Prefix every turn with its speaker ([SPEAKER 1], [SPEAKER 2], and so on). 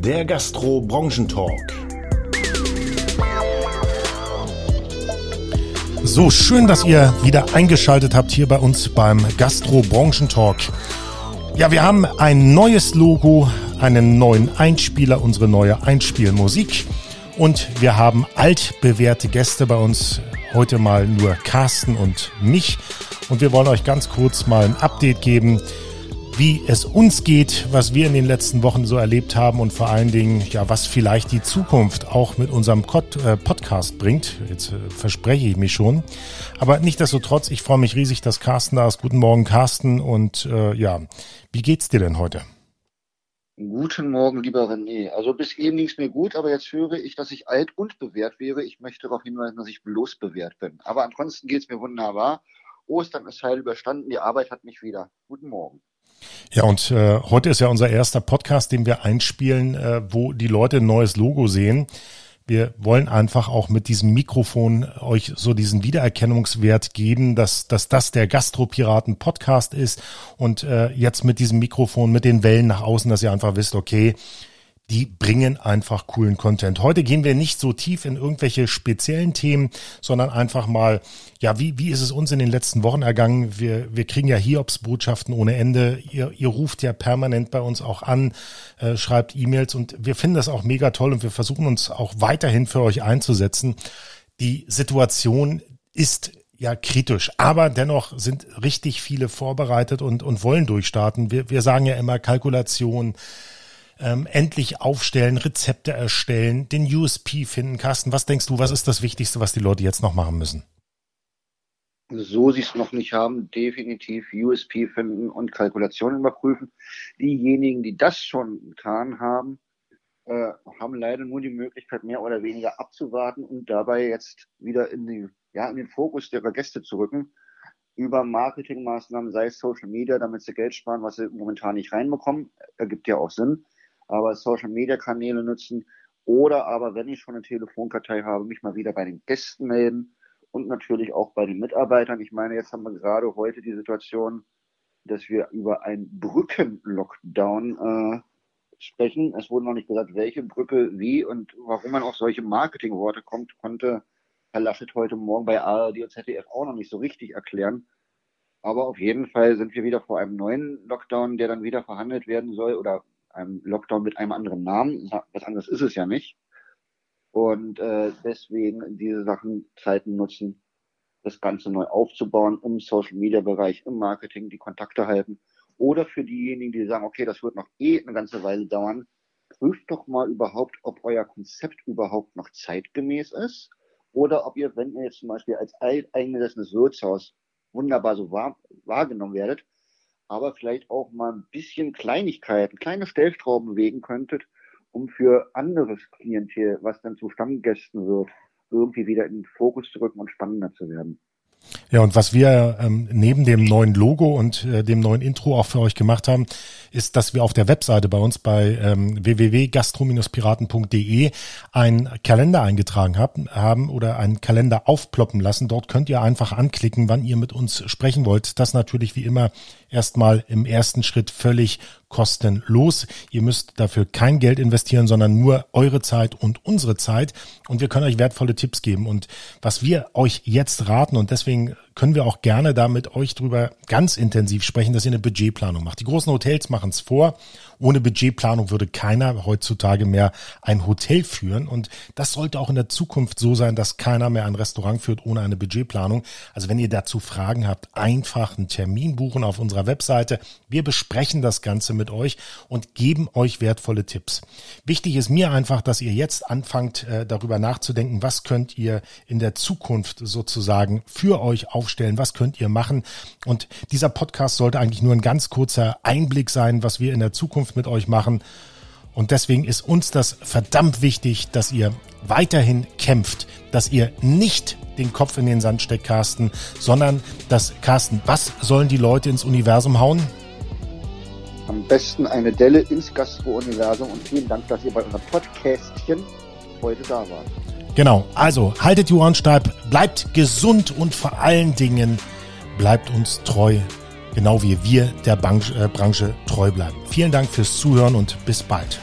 [SPEAKER 1] der Gastro-Branchentalk. So schön, dass ihr wieder eingeschaltet habt hier bei uns beim Gastro-Branchentalk. Ja, wir haben ein neues Logo, einen neuen Einspieler, unsere neue Einspielmusik und wir haben altbewährte Gäste bei uns. Heute mal nur Carsten und mich und wir wollen euch ganz kurz mal ein Update geben wie es uns geht, was wir in den letzten Wochen so erlebt haben und vor allen Dingen, ja, was vielleicht die Zukunft auch mit unserem äh, Podcast bringt. Jetzt äh, verspreche ich mich schon. Aber nichtdestotrotz, ich freue mich riesig, dass Carsten da ist. Guten Morgen, Carsten. Und äh, ja, wie geht's dir denn heute?
[SPEAKER 2] Guten Morgen, lieber René. Also bis eben ging es mir gut, aber jetzt höre ich, dass ich alt und bewährt wäre. Ich möchte darauf hinweisen, dass ich bloß bewährt bin. Aber ansonsten geht es mir wunderbar. Ostern ist heil überstanden, die Arbeit hat mich wieder. Guten Morgen.
[SPEAKER 1] Ja, und äh, heute ist ja unser erster Podcast, den wir einspielen, äh, wo die Leute ein neues Logo sehen. Wir wollen einfach auch mit diesem Mikrofon euch so diesen Wiedererkennungswert geben, dass, dass das der Gastropiraten Podcast ist und äh, jetzt mit diesem Mikrofon, mit den Wellen nach außen, dass ihr einfach wisst, okay, die bringen einfach coolen Content. Heute gehen wir nicht so tief in irgendwelche speziellen Themen, sondern einfach mal, ja, wie, wie ist es uns in den letzten Wochen ergangen? Wir, wir kriegen ja Hiobs-Botschaften ohne Ende. Ihr, ihr ruft ja permanent bei uns auch an, äh, schreibt E-Mails und wir finden das auch mega toll und wir versuchen uns auch weiterhin für euch einzusetzen. Die Situation ist ja kritisch. Aber dennoch sind richtig viele vorbereitet und, und wollen durchstarten. Wir, wir sagen ja immer Kalkulation, ähm, endlich aufstellen, Rezepte erstellen, den USP finden. Carsten, was denkst du, was ist das Wichtigste, was die Leute jetzt noch machen müssen?
[SPEAKER 2] So sie es noch nicht haben, definitiv USP finden und Kalkulationen überprüfen. Diejenigen, die das schon getan haben, äh, haben leider nur die Möglichkeit, mehr oder weniger abzuwarten und dabei jetzt wieder in, die, ja, in den Fokus ihrer Gäste zu rücken über Marketingmaßnahmen, sei es Social Media, damit sie Geld sparen, was sie momentan nicht reinbekommen. Ergibt ja auch Sinn aber Social Media Kanäle nutzen oder aber, wenn ich schon eine Telefonkartei habe, mich mal wieder bei den Gästen melden und natürlich auch bei den Mitarbeitern. Ich meine, jetzt haben wir gerade heute die Situation, dass wir über einen Brückenlockdown äh, sprechen. Es wurde noch nicht gesagt, welche Brücke, wie und warum man auf solche Marketingworte kommt, konnte Herr Laschet heute Morgen bei ARD und ZDF auch noch nicht so richtig erklären. Aber auf jeden Fall sind wir wieder vor einem neuen Lockdown, der dann wieder verhandelt werden soll oder einem Lockdown mit einem anderen Namen. Was anderes ist es ja nicht. Und äh, deswegen diese Sachen Zeiten nutzen, das Ganze neu aufzubauen, im Social Media Bereich, im Marketing, die Kontakte halten. Oder für diejenigen, die sagen, okay, das wird noch eh eine ganze Weile dauern, prüft doch mal überhaupt, ob euer Konzept überhaupt noch zeitgemäß ist. Oder ob ihr, wenn ihr jetzt zum Beispiel als eingesessenes Wirtshaus wunderbar so wahr, wahrgenommen werdet, aber vielleicht auch mal ein bisschen Kleinigkeiten, kleine Stellschrauben bewegen könntet, um für anderes Klientel, was dann zu Stammgästen wird, irgendwie wieder in den Fokus zu rücken und spannender zu werden.
[SPEAKER 1] Ja, und was wir ähm, neben dem neuen Logo und äh, dem neuen Intro auch für euch gemacht haben, ist, dass wir auf der Webseite bei uns bei ähm, www.gastro-piraten.de einen Kalender eingetragen haben, haben oder einen Kalender aufploppen lassen. Dort könnt ihr einfach anklicken, wann ihr mit uns sprechen wollt. Das natürlich wie immer erstmal im ersten Schritt völlig kostenlos. Ihr müsst dafür kein Geld investieren, sondern nur eure Zeit und unsere Zeit. Und wir können euch wertvolle Tipps geben. Und was wir euch jetzt raten, und deswegen können wir auch gerne da mit euch drüber ganz intensiv sprechen, dass ihr eine Budgetplanung macht. Die großen Hotels machen es vor. Ohne Budgetplanung würde keiner heutzutage mehr ein Hotel führen. Und das sollte auch in der Zukunft so sein, dass keiner mehr ein Restaurant führt ohne eine Budgetplanung. Also wenn ihr dazu Fragen habt, einfach einen Termin buchen auf unserer Webseite. Wir besprechen das Ganze mit euch und geben euch wertvolle Tipps. Wichtig ist mir einfach, dass ihr jetzt anfangt, äh, darüber nachzudenken, was könnt ihr in der Zukunft sozusagen für euch auf aufstellen, was könnt ihr machen. Und dieser Podcast sollte eigentlich nur ein ganz kurzer Einblick sein, was wir in der Zukunft mit euch machen. Und deswegen ist uns das verdammt wichtig, dass ihr weiterhin kämpft, dass ihr nicht den Kopf in den Sand steckt, Carsten, sondern dass, Carsten, was sollen die Leute ins Universum hauen?
[SPEAKER 2] Am besten eine Delle ins Gastro-Universum und vielen Dank, dass ihr bei unserem Podcastchen heute da wart.
[SPEAKER 1] Genau, also haltet die Ohren steif, bleibt gesund und vor allen Dingen bleibt uns treu, genau wie wir der Branche, äh, Branche treu bleiben. Vielen Dank fürs Zuhören und bis bald.